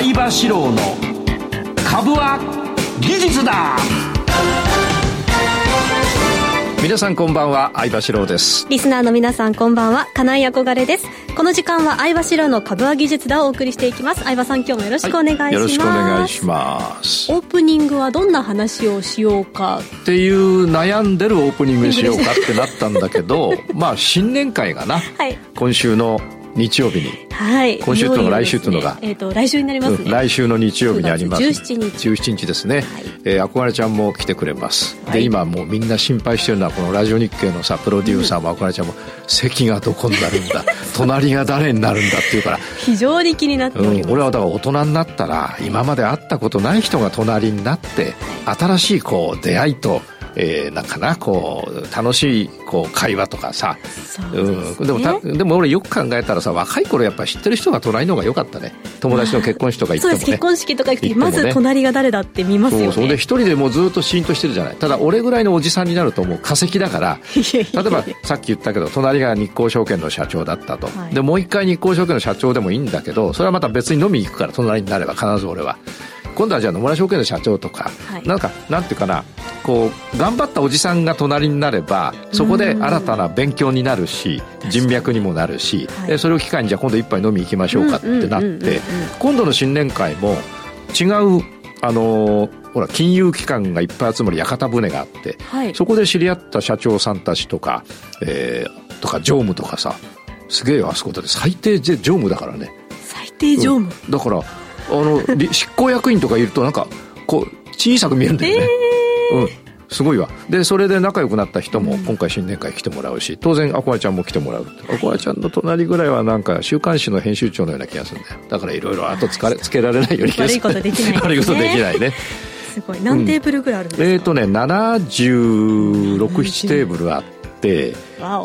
相場志郎の株は技術だ。皆さんこんばんは相場志郎です。リスナーの皆さんこんばんは金井憧れです。この時間は相場志郎の株は技術だをお送りしていきます。相場さん今日もよろしくお願いします、はい、よろしくお願いします。オープニングはどんな話をしようか。っていう悩んでるオープニングにしようかってなったんだけど まあ新年会がな、はい、今週の日曜日に、はい、今週というのが来週というのが、えーと、来週になりますね、うん、来週の日曜日にあります。17日17日ですね、はい、えー、憧れちゃんも来てくれます、はい、で今もうみんな心配してるのはこのラジオ日経のさプロデューサーも憧れちゃんも、席がどこになるんだ 隣が誰になるんだっていうから。非常に気になっております、うん、俺はだから大人になったら今まで会ったことない人が隣になって新しいこう出会いとえー、なんかなこう楽しいこう会話とかさ。う、ね、うん、でもたでも俺よく考えたらさ若い頃やっぱ知ってる人が隣の方が良かったね。友達の結婚式とか行っても、ね、そうです。結婚式とか行って、ね、まず隣が誰だって見ますよね。そうで一人でもうずっとシーンとしてるじゃない。ただ俺ぐらいのおじさんになるともう化石だから 例えばさっき言ったけど隣が日興証券の社長だったと、はい、でもう一回日興証券の社長でもいいんだけどそれはまた別に飲みに行くから隣になれば必ず俺は今度はじゃあ野村証券の社長とか、はい、なんかなんていうかなこう頑張ったおじさんが隣になればそこで新たな勉強になるし人脈にもなるし、はい、それを機会にじゃあ今度一杯飲み行きましょうかってなって今度の新年会も違うあのほら金融機関がいっぱい集まる屋形船があって、はい、そこで知り合った社長さんたちとか、えー、とか常務とかさすげえよあそこだって最低常務だからね。最低常務、うん、だからあの執行役員とかいるとなんかこう小さく見えるんだよね、えー、うん。すごいわ。でそれで仲良くなった人も今回新年会来てもらうし当然アコアちゃんも来てもらうアコアちゃんの隣ぐらいはなんか週刊誌の編集長のような気がするんだよ。だからいろいろ後つかれ つけられないように悪いことできない、ね、悪いことできないね。すごい。何テーブルぐらいあるんですか、うん、えっ、ー、とね767テーブルあって、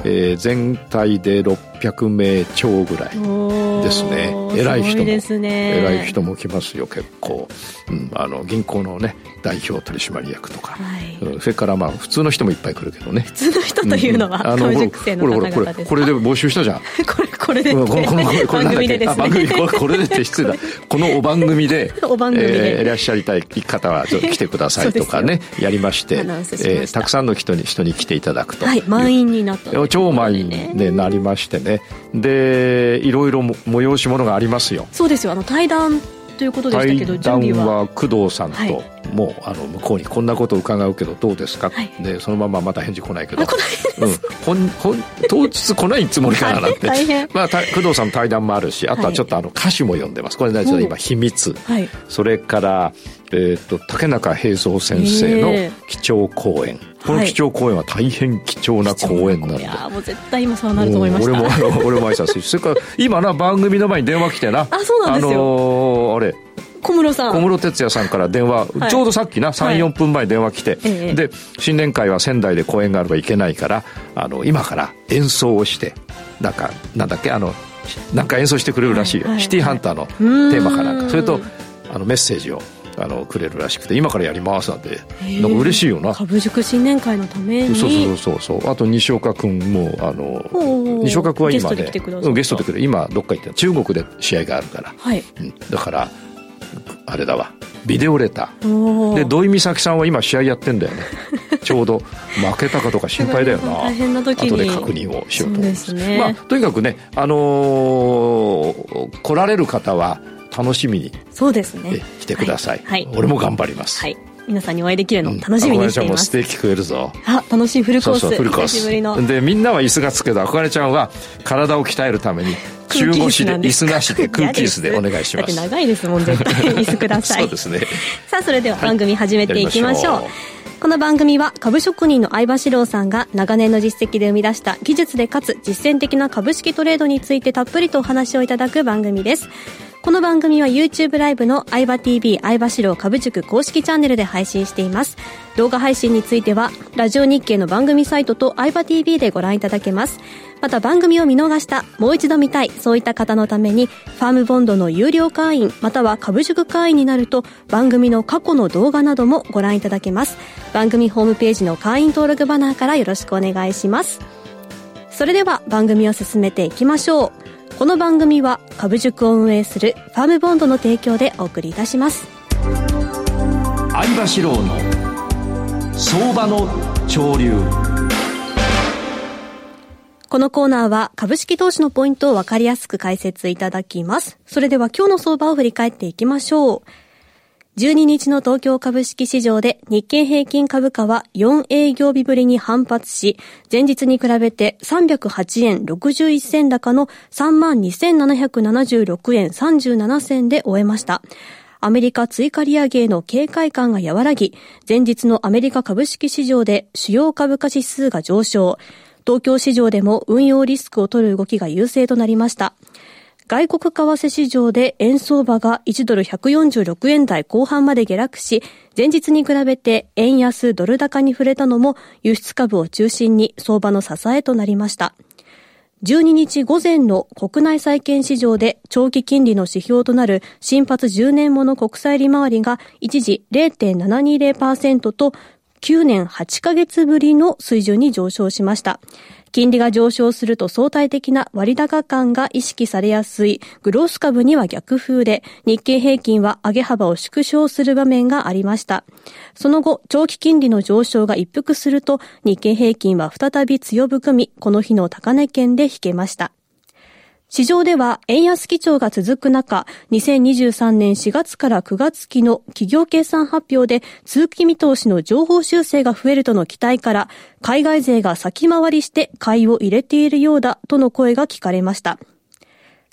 えー、全体で600名超ぐらいですね。偉い人も、ね、偉い人も来ますよ結構、うん、あの銀行のね代表取締役とか、はい、それからまあ普通の人もいっぱい来るけどね。普通の人というのは、うん、あの株熟成の方々ですこれこれで募集したじゃん。これこれでこのこのこれ番組でですね。番組これこれでって失礼だ このお番組でお番組で、えー、いらっしゃりたい方は来てくださいとかね やりましてえー、たくさんの人に人に来ていただくと。はい満員になった超満員でなりましてね。でいろいろ催し物がありますよ。そうですよ。あの対談ということでしたけど対談は工藤さんと、はい。もうあの向こうにこんなことを伺うけどどうですか、はい、でそのまままた返事来ないけど、うん、ほんほん当日来ないつもりかななんて。まあ、工藤さんの対談もあるしあとはちょっとあの歌手も読んでます。これね今秘密、はい、それからえーと、竹中平蔵先生の基調講演。この基調講演は大変貴重な講演なんで、はい、いやもう絶対今そうなると思いました。俺も 俺も挨拶しそれから今な番組の前に電話来てな。あそうなんですよ、あのー、あれ。小室さん。小室哲哉さんから電話、はい、ちょうどさっきな34分前に電話来て、はい、で新年会は仙台で公演があればいけないからあの今から演奏をしてなんかなんだっけあのなんか演奏してくれるらしいよ、はい、シティハンターのテーマかなんか。それとあのメッセージをあのくれるらしくて今からやりますなんてなんか嬉しいよな。株塾新年会のために。そうそうそうそうあと西岡君もあの西岡君は今ねゲストで来る。今どっか行って中国で試合があるから、はい。うん、だからあれだわ。ビデオレター。で土井美咲さんは今試合やってんだよね。ちょうど負けたかとか心配だよな。大変な時に。後で確認をしようと。思います、ね、まあ、とにかくね、あのー、来られる方は楽しみにそうですね。来てください、はい、俺も頑張ります、はい。皆さんにお会いできるの楽しみにしています、うん、ステーキ食えるぞ。あ楽しいフルコース。そうそうフルコース。でみんなは椅子がつくけどあかねちゃんは体を鍛えるために 中腰で椅子なしで空気椅子でお願いします。だって長いですもん絶対。椅子ください。そうですね。さあそれでは番組始めていきましょう、はいこの番組は株職人の相場志郎さんが長年の実績で生み出した技術でかつ実践的な株式トレードについてたっぷりとお話をいただく番組です。この番組は YouTube ライブの相場 TV 相場志郎株塾公式チャンネルで配信しています。動画配信については、ラジオ日経の番組サイトと相場 TV でご覧いただけます。また番組を見逃した、もう一度見たい、そういった方のために、ファームボンドの有料会員、または株塾会員になると、番組の過去の動画などもご覧いただけます。番組ホームページの会員登録バナーからよろしくお願いします。それでは番組を進めていきましょう。この番組は株塾を運営するファームボンドの提供でお送りいたします相場志郎の相場の潮流このコーナーは株式投資のポイントをわかりやすく解説いただきます。それでは今日の相場を振り返っていきましょう。12日の東京株式市場で日経平均株価は4営業日ぶりに反発し、前日に比べて308円61銭高の32,776円37銭で終えました。アメリカ追加利上げへの警戒感が和らぎ、前日のアメリカ株式市場で主要株価指数が上昇、東京市場でも運用リスクを取る動きが優勢となりました。外国為替市場で円相場が1ドル146円台後半まで下落し、前日に比べて円安ドル高に触れたのも輸出株を中心に相場の支えとなりました。12日午前の国内債券市場で長期金利の指標となる新発10年もの国債利回りが一時0.720%と9年8ヶ月ぶりの水準に上昇しました。金利が上昇すると相対的な割高感が意識されやすいグロース株には逆風で、日経平均は上げ幅を縮小する場面がありました。その後、長期金利の上昇が一服すると、日経平均は再び強含み、この日の高値圏で引けました。市場では円安基調が続く中、2023年4月から9月期の企業決算発表で通期見通しの情報修正が増えるとの期待から、海外勢が先回りして買いを入れているようだとの声が聞かれました。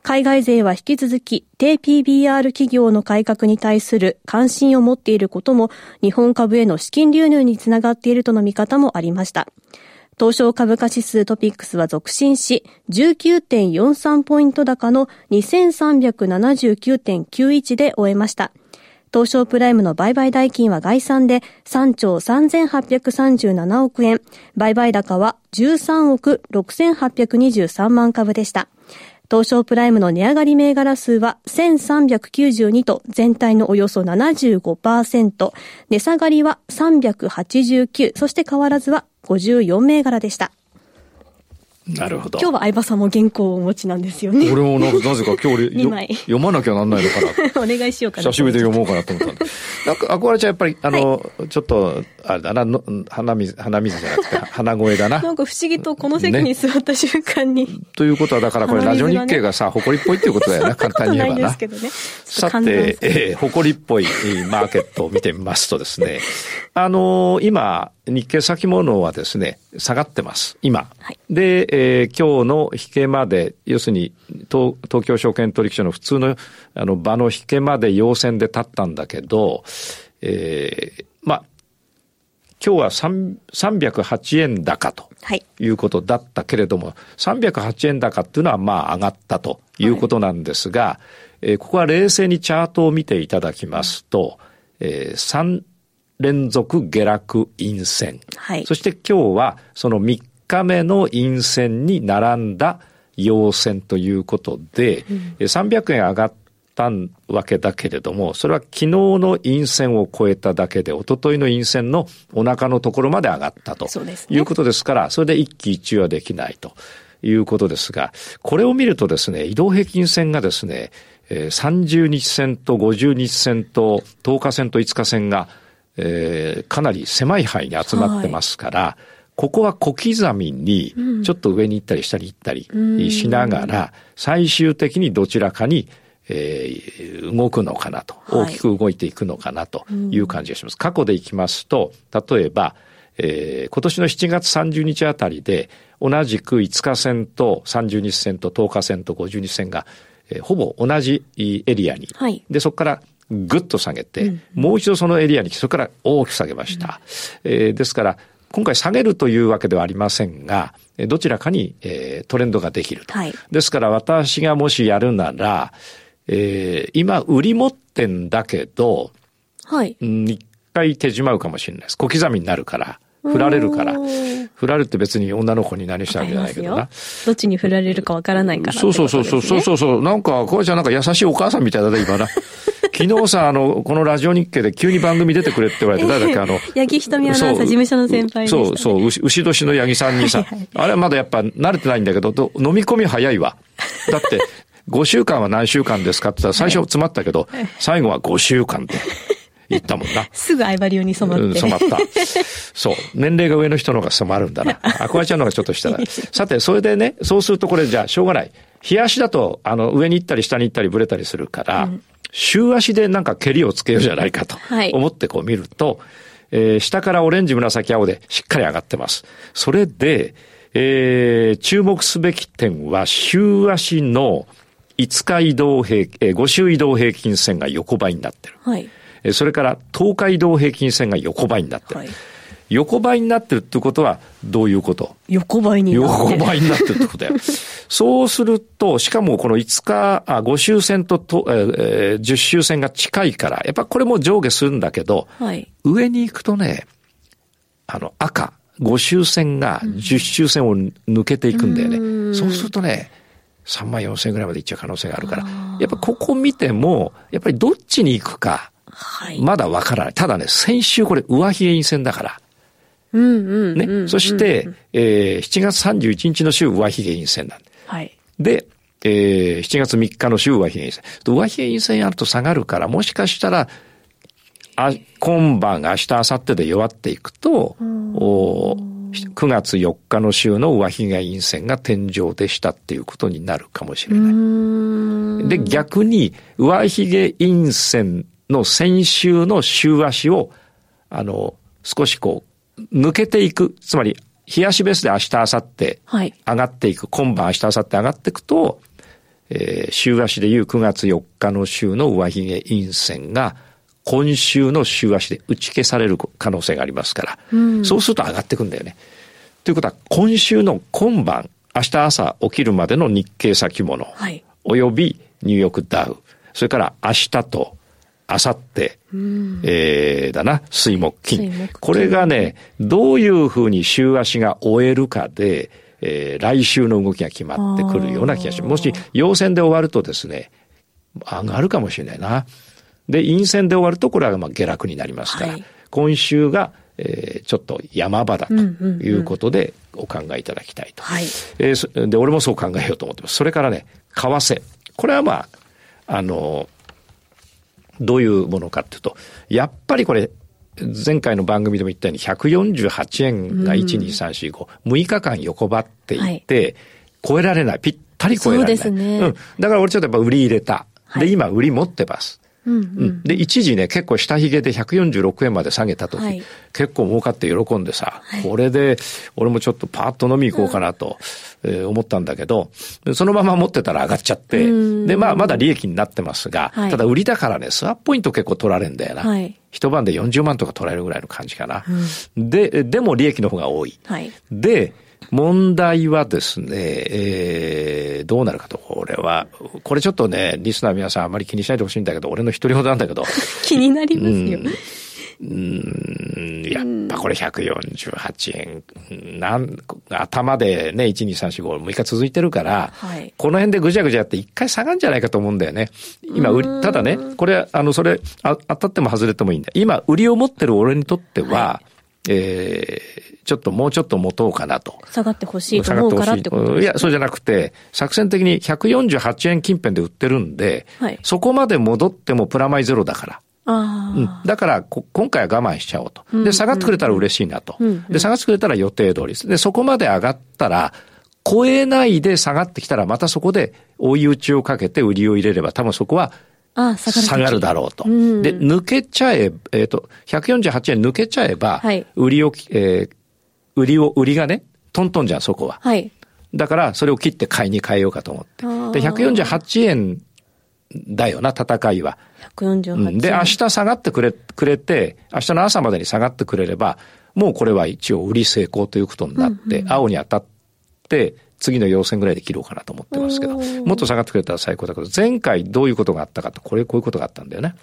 海外勢は引き続き低 PBR 企業の改革に対する関心を持っていることも日本株への資金流入につながっているとの見方もありました。東証株価指数トピックスは続伸し、19.43ポイント高の2379.91で終えました。東証プライムの売買代金は概算で3兆3837億円、売買高は13億6823万株でした。東証プライムの値上がり銘柄数は1392と全体のおよそ75%、値下がりは389、そして変わらずは54銘柄でした。なるほど。今日は相葉さんも原稿をお持ちなんですよね。俺もなぜか今日 読まなきゃなんないのかな。お願いしようかな。久しぶりで読もうかなと思ったんで。なんか、憧れちゃんやっぱり、あの、はい、ちょっと、あれだな、の鼻水、鼻水じゃなくて、鼻声だな。なんか不思議とこの席に座った瞬間に。ね、ということは、だからこれ、ラジオ日経がさ、誇りっぽいっていうことだよな、簡単に言えばな。ないですけどね。さて、えー、誇りっぽいマーケットを見てみますとですね、あのー、今、日経先物はですね、下がってます、今。はい、で、えー、今日の引けまで、要するに東、東京証券取引所の普通のあの場の引けまで陽線で立ったんだけど、えー、まあ、今日は308円高とい。うことだったけれども、はい、308円高っていうのはまあ上がったということなんですが、はい、えー、ここは冷静にチャートを見ていただきますと、えー、3連続下落陰線。はい。そして今日はその3日目の陰線に並んだ陽線ということで、うん、300円上がったわけだけれども、それは昨日の陰線を超えただけで、一昨日の陰線のお腹のところまで上がったということですから、それで一喜一憂はできないということですが、これを見るとですね、移動平均線がですね、30日線と50日線と10日線と5日線がえー、かなり狭い範囲に集まってますから、はい、ここは小刻みにちょっと上に行ったり下に行ったりしながら、最終的にどちらかにえー、動くのかなと、大きく動いていくのかなという感じがします。過去でいきますと、例えば、えー、今年の7月30日あたりで、同じく5日線と30日線と10日線と50日線が、えー、ほぼ同じエリアに、はい、で、そこからぐっと下げて、うん、もう一度そのエリアにそれから大きく下げました。うん、えー、ですから、今回下げるというわけではありませんが、どちらかに、えー、トレンドができると。はい、ですから私がもしやるなら、えー、今売り持ってんだけど、はい。一回手締まうかもしれないです。小刻みになるから。振られるから。振られて別に女の子に何したわけじゃないけどな。どっちに振られるかわからないから、ね、そうそうそうそうそうそう。なんか、こうちゃんなんか優しいお母さんみたいだね、今な。昨日さ、あの、このラジオ日経で急に番組出てくれって言われて、誰 だっけ、あの、八木ひとみアナウンサー事務所の先輩、ね、そうそう、牛年の八木さんにさ、あれはまだやっぱ慣れてないんだけど、飲み込み早いわ。だって、5週間は何週間ですかって言ったら最初詰まったけど、最後は5週間って。言ったもんな。すぐ相葉流に染まって。うん、染まった。そう。年齢が上の人の方が染まるんだな。あこわちゃんの方がちょっとしたら。さて、それでね、そうするとこれじゃあしょうがない。日足だと、あの、上に行ったり下に行ったりブレたりするから、うん、週足でなんか蹴りをつけようじゃないかと思ってこう見ると、はい、えー、下からオレンジ、紫、青でしっかり上がってます。それで、えー、注目すべき点は、週足の5日移動平、えー、5週移動平均線が横ばいになってる。はい。それから東海道平均線が横ばいになってる。はい、横ばいになってるってことはどういうこと？横ばいになってる。横ばいになってるってことだよ。そうすると、しかもこの5日、あ5周線とと、えー、10周線が近いから、やっぱこれも上下するんだけど、はい、上に行くとね、あの赤、5周線が10周線を抜けていくんだよね。うん、そうするとね、3万4千円ぐらいまでいっちゃう可能性があるから、やっぱここ見ても、やっぱりどっちに行くか、はい、まだわからない。ただね、先週これ上髭陰線だから。うんうんね。そして、えー、7月31日の週上髭陰線なんはい。で、えー、7月3日の週上髭陰線。上髭陰線やると下がるから、もしかしたら、あ今晩、明日、明後日で弱っていくと、お9月4日の週の上髭陰線が天井でしたっていうことになるかもしれない。で、逆に上髭陰線の先週の週足を、あの、少しこう、抜けていく。つまり、日足ベースで明日、明後日、上がっていく。はい、今晩、明日、明後日上がっていくと、えー、週足でいう9月4日の週の上髭陰線が、今週の週足で打ち消される可能性がありますから、うん、そうすると上がっていくんだよね。ということは、今週の今晩、明日朝起きるまでの日経先物、はい、およびニューヨークダウ、それから明日とあさって、えー、だな、水木金。これがね、どういうふうに週足が終えるかで、えー、来週の動きが決まってくるような気がします。もし、陽線で終わるとですね、上がるかもしれないな。で、陰線で終わると、これはまあ下落になりますから、はい、今週が、えー、ちょっと山場だということでお考えいただきたいと。はい、えー、で、俺もそう考えようと思ってます。それからね、為替。これはまあ、あのどういうものかっていうと、やっぱりこれ、前回の番組でも言ったように148円が1、2、3、4、5、6日間横ばっていって、超えられない。ぴったり超えられない。そうですね。うん。だから俺ちょっとやっぱ売り入れた。で、今売り持ってます。うん、うん、で、一時ね、結構下髭で146円まで下げた時、はい、結構儲かって喜んでさ、はい、これで、俺もちょっとパーッと飲み行こうかなと、うん、えー、思ったんだけど、そのまま持ってたら上がっちゃって、で、まあ、まだ利益になってますが、はい、ただ売りだからね、スワップポイント結構取られんだよな。はい、一晩で40万とか取られるぐらいの感じかな。うん、で、でも利益の方が多い。はい、で、問題はですね、えー、どうなるかと、これは、これちょっとね、リスナー皆さんあまり気にしないでほしいんだけど、俺の独り言なんだけど。気になりますよ。うん、やっぱこれ148円、なん、頭でね、1、2、3、4、5、6日続いてるから、はい、この辺でぐじゃぐじゃやって一回下がるんじゃないかと思うんだよね。今、売り、ただね、これ、あの、それ、あ当たっても外れてもいいんだ。今、売りを持ってる俺にとっては、はいえー、ちょっともうちょっと持とうかなと。下がってほしいと思うからってことですか、いや、そうじゃなくて、作戦的に148円近辺で売ってるんで、はい、そこまで戻ってもプラマイゼロだから。あうん、だから今回は我慢しちゃおうと。で、下がってくれたら嬉しいなと。で、下がってくれたら予定通りです。で、そこまで上がったら、超えないで下がってきたら、またそこで追い打ちをかけて売りを入れれば、多分そこはああ下がるだろうと。うん、で、抜けちゃえ、えっ、ー、と、148円抜けちゃえば、はい、売りを、えー、売りを、売りがね、トントンじゃん、そこは。はい。だから、それを切って買いに変えようかと思って。で、148円だよな、戦いは。148円。で、明日下がってくれ、くれて、明日の朝までに下がってくれれば、もうこれは一応売り成功ということになって、うんうん、青に当たって、次の要線ぐらいで切ろうかなと思ってますけど、もっと下がってくれたら最高だけど、前回どういうことがあったかと、これ、こういうことがあったんだよね。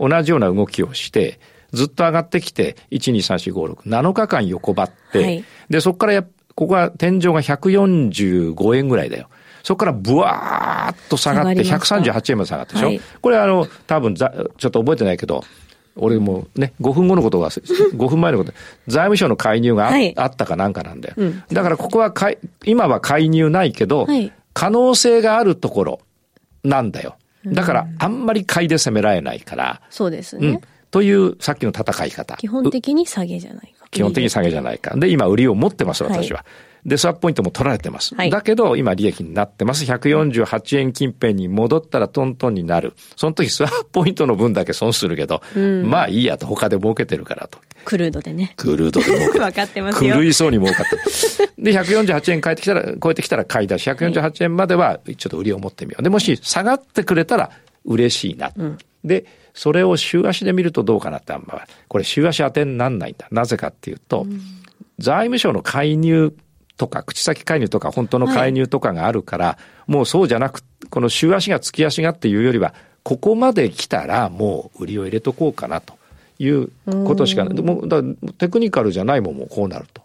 同じような動きをして、ずっと上がってきて、1、2、3、4、5、6、7日間横ばって、はい、で、そこからや、ここは天井が145円ぐらいだよ。そこからブワーッと下がって138円まで下がったでしょ、はい、これあの、多分ざ、ちょっと覚えてないけど、俺もね、5分後のことが、5分前のこと、財務省の介入があはい、あったかなんかなんだよ。うん、だからここはかい、今は介入ないけど、はい、可能性があるところなんだよ。だから、あんまり買いで攻められないから。そうですね。うん。という、さっきの戦い方。基本的に下げじゃないか。基本的に下げじゃないか。で、今、売りを持ってます、私は。はいで、スワップポイントも取られてます。はい、だけど、今利益になってます。148円近辺に戻ったらトントンになる。その時スワップポイントの分だけ損するけど、うん、まあいいやと、他で儲けてるからと。クルードでね。クルードで儲け かってますよ。狂いそうに儲かってる。で、148円超えてきたら、超えてきたら買い出し、148円まではちょっと売りを持ってみよう。で、もし下がってくれたら嬉しいな。うん、で、それを週足で見るとどうかなってあんま、これ週足当てになんないんだ。なぜかっていうと、うん、財務省の介入とか、口先介入とか、本当の介入とかがあるから、はい、もうそうじゃなく、この週足が月足がっていうよりは、ここまで来たらもう売りを入れとこうかなということしかない。でもだテクニカルじゃないもんもこうなると。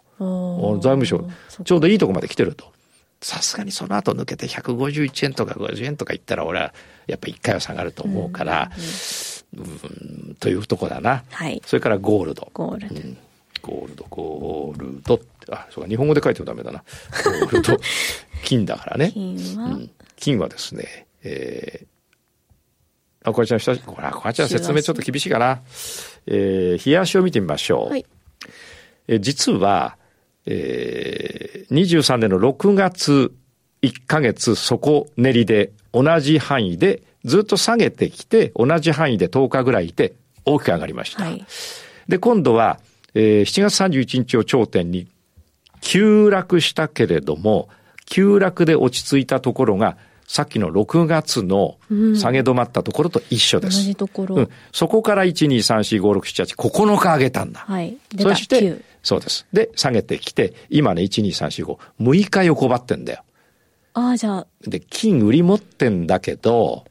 財務省、ちょうどいいとこまで来てると。さすがにその後抜けて151円とか50円とかいったら俺はやっぱ一回は下がると思うから、うん、うん、というとこだな。はい。それからゴールド。ゴールド。うんゴールド、ゴールドって、あ、そうか、日本語で書いてもダメだな。ゴールド、金だからね。金は、うん、金はですね、えー、あ、これちゃん、これ、これちゃん説明ちょっと厳しいかな。えー、冷やしを見てみましょう。はい、えー、実は、えー、23年の6月1ヶ月底練りで同じ範囲でずっと下げてきて同じ範囲で10日ぐらいいて大きく上がりました。はい、で、今度はえー、7月31日を頂点に急落したけれども、急落で落ち着いたところが、さっきの6月の下げ止まったところと一緒です。うん、同じところ、うん。そこから1、2、3、4、5、6、7、8、9日上げたんだ。はい。そして、そうです。で、下げてきて、今ね、1、2、3、4、5、6日横ばってんだよ。ああ、じゃあ。で、金売り持ってんだけど、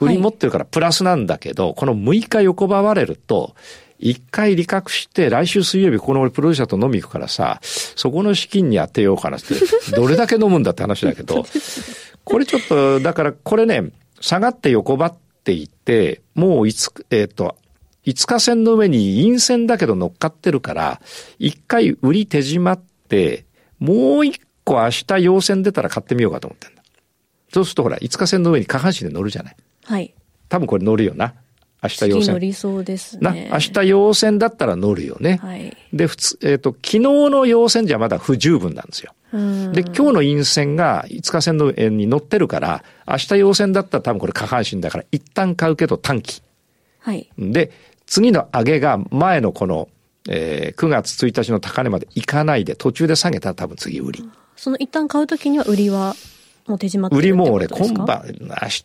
売り持ってるからプラスなんだけど、はい、この6日横ばわれると、一回利確して、来週水曜日この俺プロデューサーと飲み行くからさ、そこの資金に当てようかなって、どれだけ飲むんだって話だけど、これちょっと、だからこれね、下がって横ばっていって、もういつ、えっ、ー、と、5日線の上に陰線だけど乗っかってるから、一回売り手締まって、もう一個明日陽線出たら買ってみようかと思ってんだ。そうするとほら、5日線の上に下半身で乗るじゃない。はい。多分これ乗るよな。明日陽線。乗りそうですね。な、明日陽線だったら乗るよね。はい。で、普通、えっ、ー、と、昨日の陽線じゃまだ不十分なんですよ。で、今日の陰線が5日線の円に乗ってるから、明日陽線だったら多分これ下半身だから一旦買うけど短期。はい。で、次の上げが前のこの、えー、9月1日の高値までいかないで途中で下げたら多分次売り。その一旦買うときには売りはもう手締まって売りも俺今晩、明日、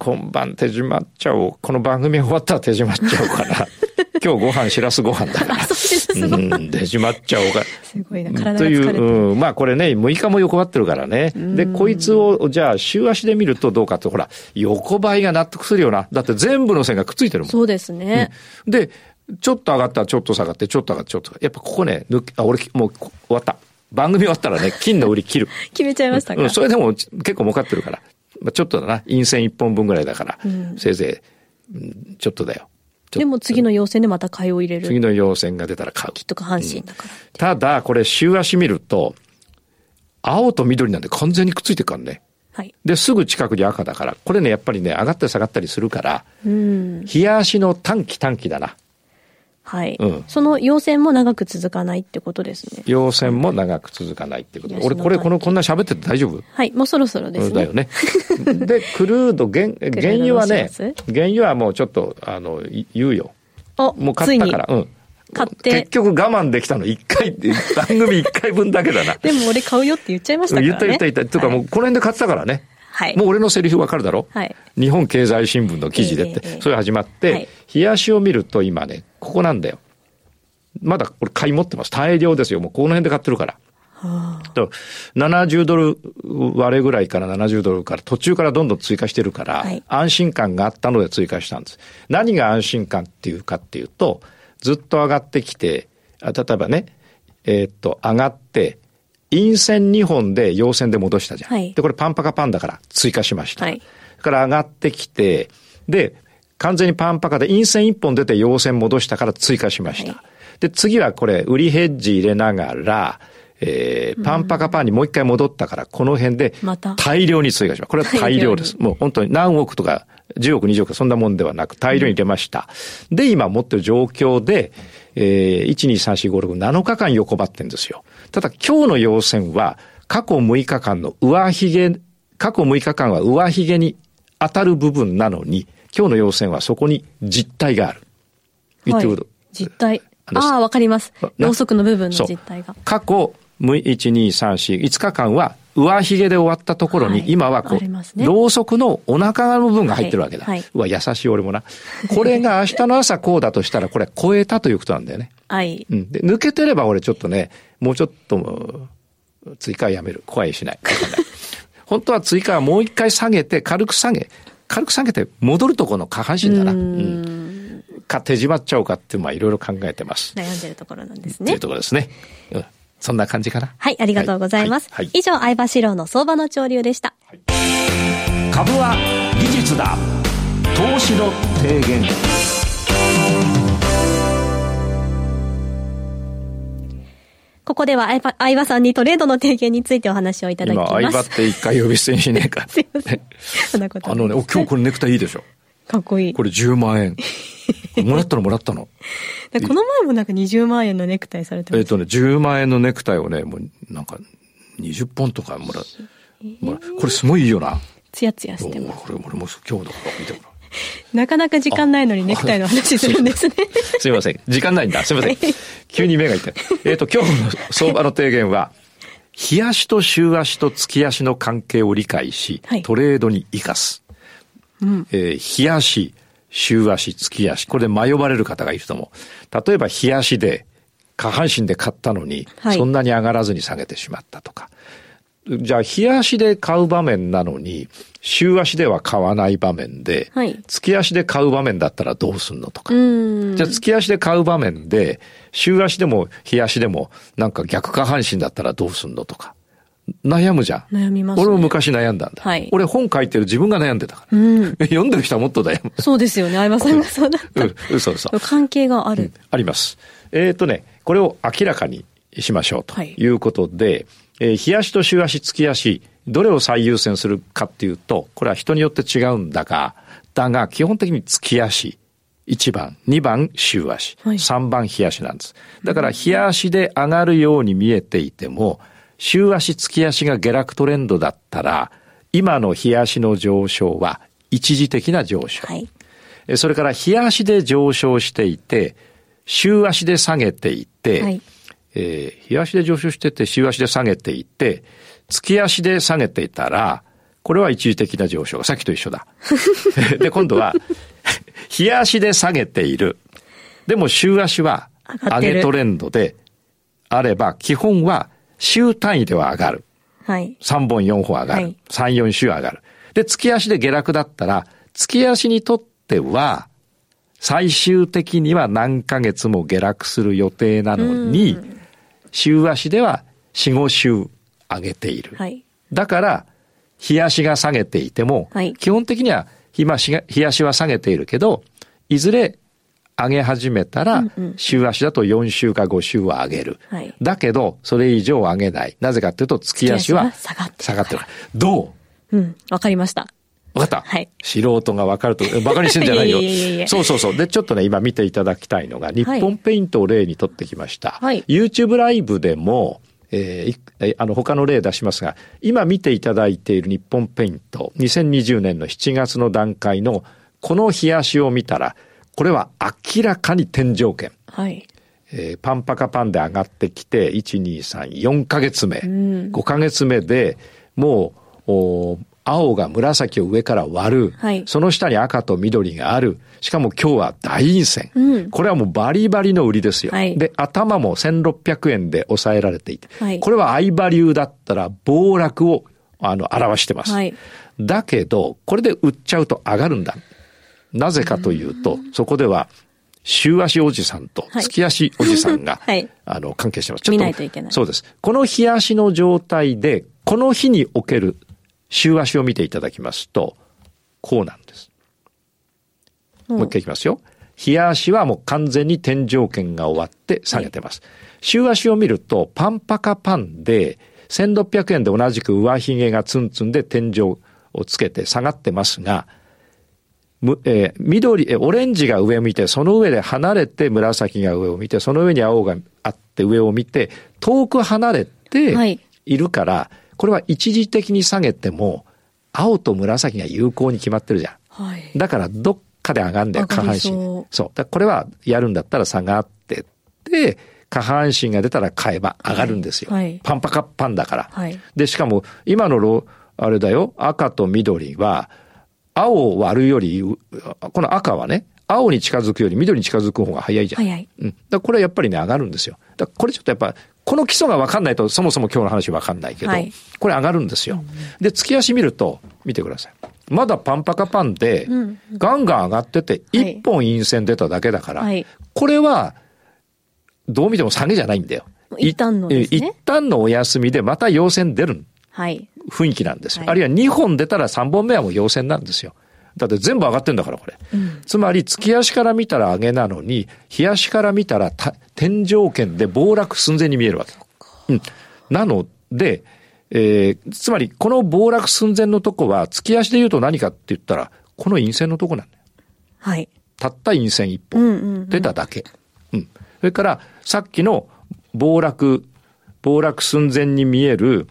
今晩手締まっちゃおう。この番組終わったら手締まっちゃおうかな。今日ご飯しらすご飯だから。そうん、手締まっちゃおうか。すごいな、体がという、うん、まあこれね、6日も横ばってるからね。で、こいつを、じゃあ週足で見るとどうかって、ほら、横ばいが納得するよな。だって全部の線がくっついてるもん。そうですね。うん、で、ちょっと上がったらちょっと下がって、ちょっと上がって、ちょっと。やっぱここね、抜あ、俺、もう終わった。番組終わったらね、金の売り切る。決めちゃいましたか、うん、それでも結構儲かってるから。まあ、ちょっとだな、陰線一本分ぐらいだから、うん、せいぜい、うん、ちょっとだよ。でも次の陽線でまた買いを入れる。次の陽線が出たら買う。きっと下半身だから、うん、ただ、これ週足見ると、青と緑なんで完全にくっついてるからね。はい。で、すぐ近くに赤だから、これね、やっぱりね、上がったり下がったりするから、うん。冷や足の短期短期だな。はい。うん。その陽線も長く続かないってことですね。陽線も長く続かないってこと。俺、これ、この、こんな喋ってて大丈夫？はい。もうそろそろですね。だよね。で、クルード、原、原油はね、原油はもうちょっと、あの、言うよ。おもう買ったから、うん。買って。結局我慢できたの1回、番組1回分だけだな。でも俺買うよって言っちゃいましたからね。言った言った言った。というかもうこの辺で買ってたからね。はい。もう俺のセリフわかるだろ？はい。日本経済新聞の記事でって、えー、それ始まって、はい、冷やしを見ると今ね、ここなんだよ。まだこれ買い持ってます。大量ですよ。もうこの辺で買ってるから。はあ、と70ドル割れぐらいから70ドルから途中からどんどん追加してるから、はい、安心感があったので追加したんです。何が安心感っていうかっていうと、ずっと上がってきて、例えばね、えー、っと、上がって、陰線2本で陽線で戻したじゃん。はい、で、これパンパカパンだから追加しました。はい、から上がってきて、で、完全にパンパカで陰線1本出て陽線戻したから追加しました。はいで、次はこれ、売りヘッジ入れながら、ええー、パンパカパンにもう一回戻ったから、この辺で大量に追加します。これは大量です。もう本当に何億とか10億、20億、そんなもんではなく大量に出ました。で、今持ってる状況で、えー、1、2、3、4、5、6、7日間横ばってんですよ。ただ今日の要線は、過去6日間の上髭、過去6日間は上髭に当たる部分なのに、今日の要線はそこに実体がある。言ってくる、はい、実体。ああ、わかります。ろうそくの部分の実体が。過去、1、2、3、4、5日間は上髭で終わったところに、今はこう、ね、ろうそくのお腹の部分が入ってるわけだ。はいはい、うわ、優しい俺もな。これが明日の朝こうだとしたら、これ超えたということなんだよね。はい。うん。で、抜けてれば俺ちょっとね、もうちょっと、追加やめる。怖いしない。本当は追加はもう一回下げて、軽く下げ、軽く下げて戻るとこの下半身だな。うん。か、手締まっちゃおうかって、まあいろいろ考えてます。悩んでるところなんですね。っていうところですね。うん。そんな感じかな？はい、ありがとうございます。はいはい、以上、相場志郎の相場の潮流でした。はい、株は技術だ。投資の提言。ここでは相葉さんにトレードの提言についてお話をいただきます。今、相葉って一回呼び捨てにしねえか。すいません。そんなことあのね、今日これネクタイいいでしょ。かっこいい。これ10万円。もらったのもらったの。この前もなんか20万円のネクタイされてますえっ、とね、10万円のネクタイをね、もうなんか20本とかもらう。これすごいいいよな。ツヤツヤしてます。これ、俺も今日だから見てもらう。なかなか時間ないのにネクタイの話するんですね。すみません。時間ないんだ。すみません。急に目が痛い。えっ、ー、と、今日の相場の提言は、日足と週足と月足の関係を理解し、はい、トレードに生かす。うん、えー、日足、週足、月足。これで迷われる方がいると思う。例えば日足で、下半身で買ったのに、そんなに上がらずに下げてしまったとか。じゃあ、日足で買う場面なのに、週足では買わない場面で、はい、月足で買う場面だったらどうすんのとか。じゃあ、月足で買う場面で、週足でも日足でも、なんか逆下半身だったらどうすんのとか。悩むじゃん。悩みます、ね、俺も昔悩んだんだ。はい。俺本書いてる自分が悩んでたから。うん。読んでる人はもっと悩む。そうですよね。相葉さんがそうだった。うん、嘘嘘。関係がある、うん、あります。えっ、ー、とね、これを明らかにしましょうということで、はいえー、日足と週足、月足、どれを最優先するかっていうと、これは人によって違うんだが、だが基本的に月足、1番、2番週足、はい、3番日足なんです。だから日足で上がるように見えていても、週足、月足が下落トレンドだったら、今の日足の上昇は一時的な上昇。はい、それから日足で上昇していて、週足で下げていて、はいえー、日足で上昇してて、週足で下げていて、月足で下げていたら、これは一時的な上昇。さっきと一緒だ。で、今度は、日足で下げている。でも週足は上げトレンドであれば、基本は週単位では上がる。はい。3本4本上がる。はい、3、4週上がる。で、月足で下落だったら、月足にとっては、最終的には何ヶ月も下落する予定なのに、週足では4、5週上げている。はい、だから、日足が下げていても、はい、基本的には日日足は下げているけど、いずれ上げ始めたら、週足だと4週か5週は上げる。はい、だけど、それ以上上げない。なぜかというと、月足は下がってる。どう？うん、わかりました。わかった。はい。素人がわかると、バカにしてんじゃないよ。いやいやいやそうそうそう。で、ちょっとね、今見ていただきたいのが、日本ペイントを例にとってきました。はい。YouTube ライブでも、えー、あの、他の例出しますが、今見ていただいている日本ペイント、2020年の7月の段階の、この冷やしを見たら、これは明らかに天井圏。はい。えー、パンパカパンで上がってきて、1、2、3、4ヶ月目、うん、5ヶ月目で、もう、お青が紫を上から割る、はい、その下に赤と緑がある。しかも今日は大陰線。うん、これはもうバリバリの売りですよ。はい、で、頭も1600円で抑えられていて、はい、これは相場流だったら暴落をあの表してます。だけど、これで売っちゃうと上がるんだ。なぜかというと、そこでは週足おじさんと月足おじさんが、はい、あの関係してます。ちょっと見ないといけない。そうです。この日足の状態で、この日における週足を見ていただきますと、こうなんです。もう一回いきますよ。日足はもう完全に天井圏が終わって下げてます。はい、週足を見ると、パンパカパンで、1600円で同じく上髭がツンツンで天井をつけて下がってますが、えー、緑、えオレンジが上を見て、その上で離れて紫が上を見て、その上に青があって上を見て、遠く離れているから、はい、これは一時的に下げても、青と紫が有効に決まってるじゃん。はい、だからどっかで上がるんだよ、下半身。そう。だこれはやるんだったら下がってって、下半身が出たら買えば上がるんですよ。はい、パンパカッパンだから。はい、で、しかも今のロ、あれだよ、赤と緑は、青を割るより、この赤はね、青に近づくより緑に近づく方が早いじゃん。早い。うん。だこれはやっぱりね、上がるんですよ。だこれちょっとやっぱ、この基礎が分かんないと、そもそも今日の話分かんないけど、はい、これ上がるんですよ。で、月足見ると、見てください。まだパンパカパンで、ガンガン上がってて、一本陰線出ただけだから、はい、これは、どう見ても下げじゃないんだよ。一旦の、ね、一旦のお休みでまた陽線出る。はい。雰囲気なんですよ。はい、あるいは2本出たら3本目はもう陽線なんですよ。だって全部上がってんだから、これ。うん、つまり、月足から見たら上げなのに、日足から見たら天井圏で暴落寸前に見えるわけ。うん。なので、えー、つまり、この暴落寸前のとこは、月足で言うと何かって言ったら、この陰線のとこなんだよ。はい。たった陰線一本。出ただけ。うん。それから、さっきの暴落、暴落寸前に見える、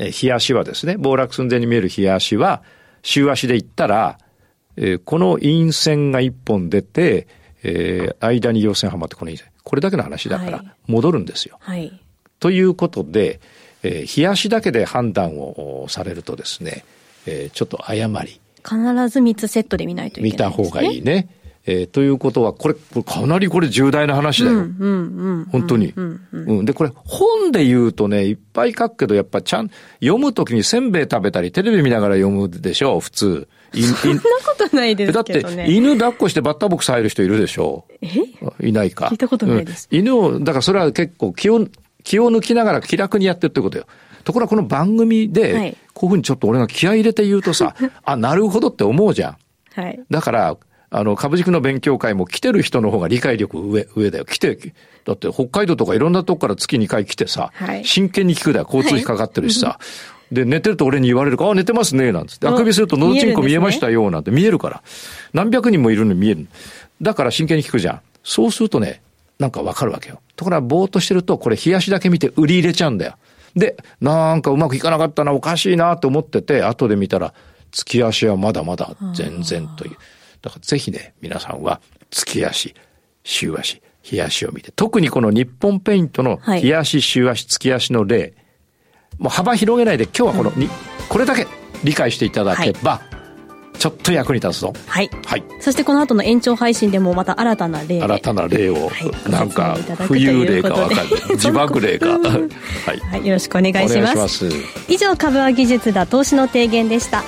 え日足はですね、暴落寸前に見える日足は、週足で言ったら、えー、この陰線が一本出て、えー、間に陽線はまってこの陰線。これだけの話だから、戻るんですよ。はい。ということで、えー、日足だけで判断をされるとですね、えー、ちょっと誤り。必ず3つセットで見ないといけない、ね、見た方がいいね。えー、ということは、これ、これかなりこれ重大な話だよ。うんうん本当に、うんうん。で、これ本で言うとね、いっぱい書くけど、やっぱちゃん、読むときにせんべい食べたり、テレビ見ながら読むでしょ、普通。そんなことないですけど、ね、だって、犬抱っこしてバッターボックス入る人いるでしょ。え？いないか。聞いたことないです。うん、犬を、だからそれは結構気を、気を抜きながら気楽にやってるってことよ。ところがこの番組で、はい、こういうふうにちょっと俺が気合い入れて言うとさ、あ、なるほどって思うじゃん。はい。だから、あの、株塾の勉強会も来てる人の方が理解力上、上だよ。来て、だって北海道とかいろんなとこから月2回来てさ、はい、真剣に聞くだよ。交通費かかってるしさ。はい、で、寝てると俺に言われるから、あ、寝てますね、なんつって。あくびするとのどちんこ見えましたよ、なんて見えるから。何百人もいるのに見える。だから真剣に聞くじゃん。そうするとね、なんかわかるわけよ。ところがぼーっとしてると、これ冷やしだけ見て売り入れちゃうんだよ。で、なんかうまくいかなかったな、おかしいなと思ってて、後で見たら、月足はまだまだ全然という。だからぜひね、皆さんは月足、週足、日足を見て、特にこの日本ペイントの日足、週足、月足の例、もう幅広げないで今日はこのに、これだけ理解していただけば、ちょっと役に立つぞ。はい。はい。そしてこの後の延長配信でもまた新たな例新たな例を、はい、なんか、浮遊例かわかる。自爆例か。はい、はい。よろしくお願いします。ます以上、株は技術だ投資の提言でした。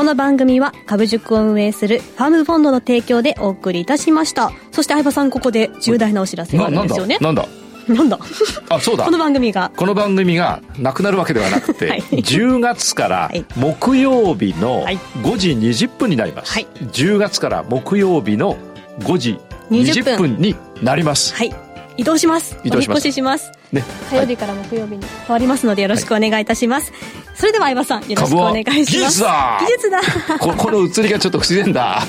この番組は株塾を運営するファームフォンドの提供でお送りいたしました。そして相葉さんここで重大なお知らせがあるんですよね。なんだ？なんだ？あそうだ。この番組が。この番組がなくなるわけではなくて、はい、10月から木曜日の5時20分になります、はい、10月から木曜日の5時20分になります。はい移動します。移動します。お引越しします。ね、火曜日から木曜日に変わりますのでよろしくお願いいたします、はい、それでは相葉さんよろしくお願いします。技術だ。技術だ。こ この移りがちょっと不自然だ